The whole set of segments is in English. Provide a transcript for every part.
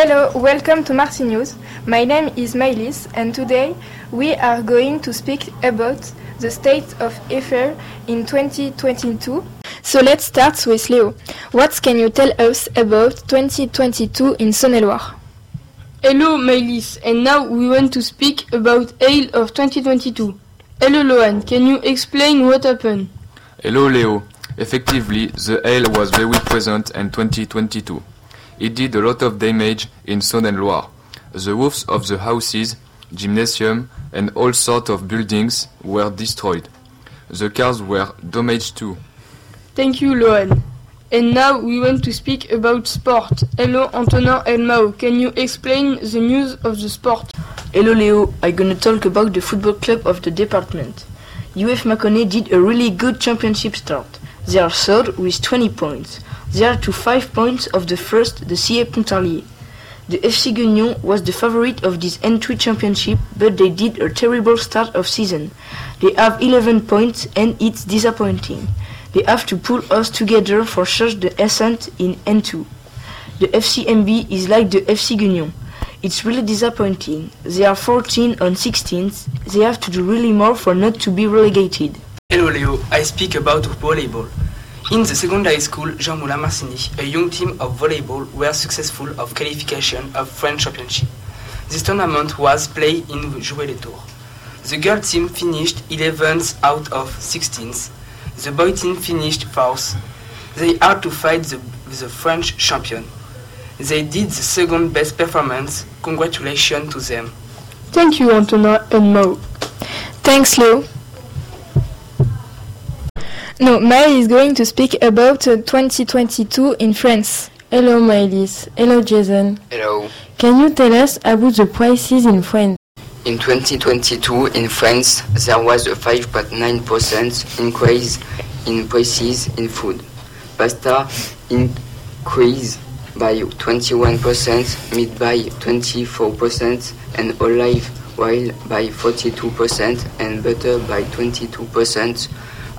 Hello, welcome to Marcy News. My name is Mylis and today we are going to speak about the state of affair in 2022. So let's start with Leo. What can you tell us about 2022 in Saône-et-Loire? Hello Mylis, and now we want to speak about Ale of 2022. Hello Lohan, can you explain what happened? Hello Leo. Effectively, the hail was very present in 2022. It did a lot of damage in Saône-et-Loire. The roofs of the houses, gymnasium, and all sorts of buildings were destroyed. The cars were damaged too. Thank you Lohan. And now we want to speak about sport. Hello Antonin and Mao, can you explain the news of the sport? Hello Leo, I'm gonna talk about the football club of the department. UF Mâconnais did a really good championship start. They are third with 20 points. They are to 5 points of the first, the CA Pontarlier. The FC Gueugnon was the favorite of this entry championship, but they did a terrible start of season. They have 11 points and it's disappointing. They have to pull us together for such the ascent in N2. The FCMB is like the FC Gueugnon. It's really disappointing. They are 14 on 16th. They have to do really more for not to be relegated. Hello I speak about volleyball. In the secondary school Jean Moulin Marcigny, a young team of volleyball were successful of qualification of French championship. This tournament was played in Joué-lès-Tours. The girl team finished 11th out of 16th. The boy team finished 4th. They are to fight the, the French champion. They did the second best performance. Congratulations to them. Thank you Antonin and Mo. Thanks, Leo. No, Maël is going to speak about uh, 2022 in France. Hello Mylis. Hello Jason. Hello. Can you tell us about the prices in France? In 2022 in France, there was a 5.9% increase in prices in food. Pasta increased by 21%, meat by 24%, and olive oil by 42%, and butter by 22%.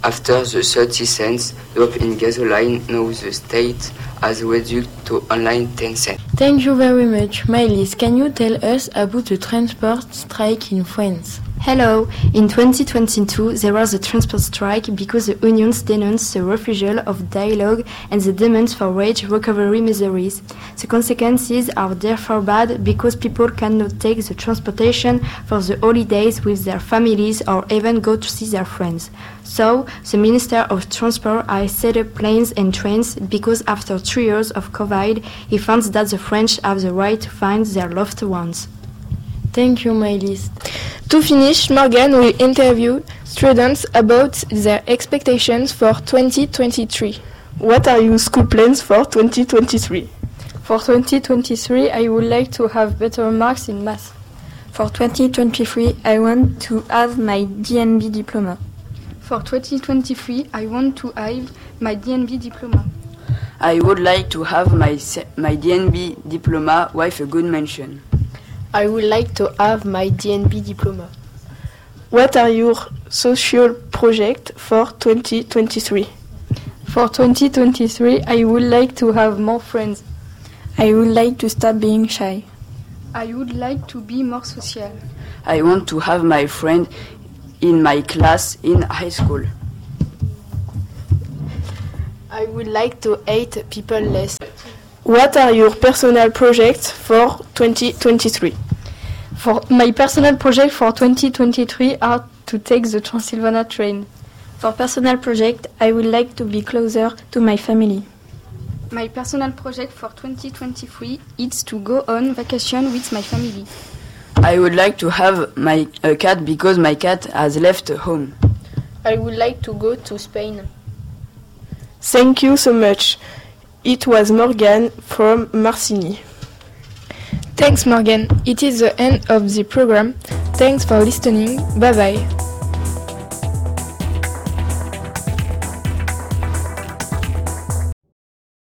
After the 30 cents drop in gasoline, now the state has reduced to only 10 cents. Thank you very much. Mylis, can you tell us about the transport strike in France? Hello. In 2022, there was a transport strike because the unions denounced the refusal of dialogue and the demands for wage recovery measures. The consequences are therefore bad because people cannot take the transportation for the holidays with their families or even go to see their friends. So, the Minister of Transport has set up planes and trains because after three years of COVID, he found that the French have the right to find their loved ones. Thank you, Mylis. To finish, Morgan will interview students about their expectations for 2023. What are your school plans for 2023? For 2023, I would like to have better marks in math. For 2023, I want to have my DNB diploma. For 2023, I want to have my DNB diploma. I would like to have my, my DNB diploma with a good mention. I would like to have my DNB diploma. What are your social projects for 2023? For 2023, I would like to have more friends. I would like to stop being shy. I would like to be more social. I want to have my friend in my class in high school. I would like to hate people less. What are your personal projects for 2023? For my personal project for 2023 are to take the Transylvania train. For personal project, I would like to be closer to my family. My personal project for 2023 is to go on vacation with my family. I would like to have my a cat because my cat has left home. I would like to go to Spain. Thank you so much. It was Morgan from Marcigny. Thanks, Morgan. It is the end of the program. Thanks for listening. Bye bye.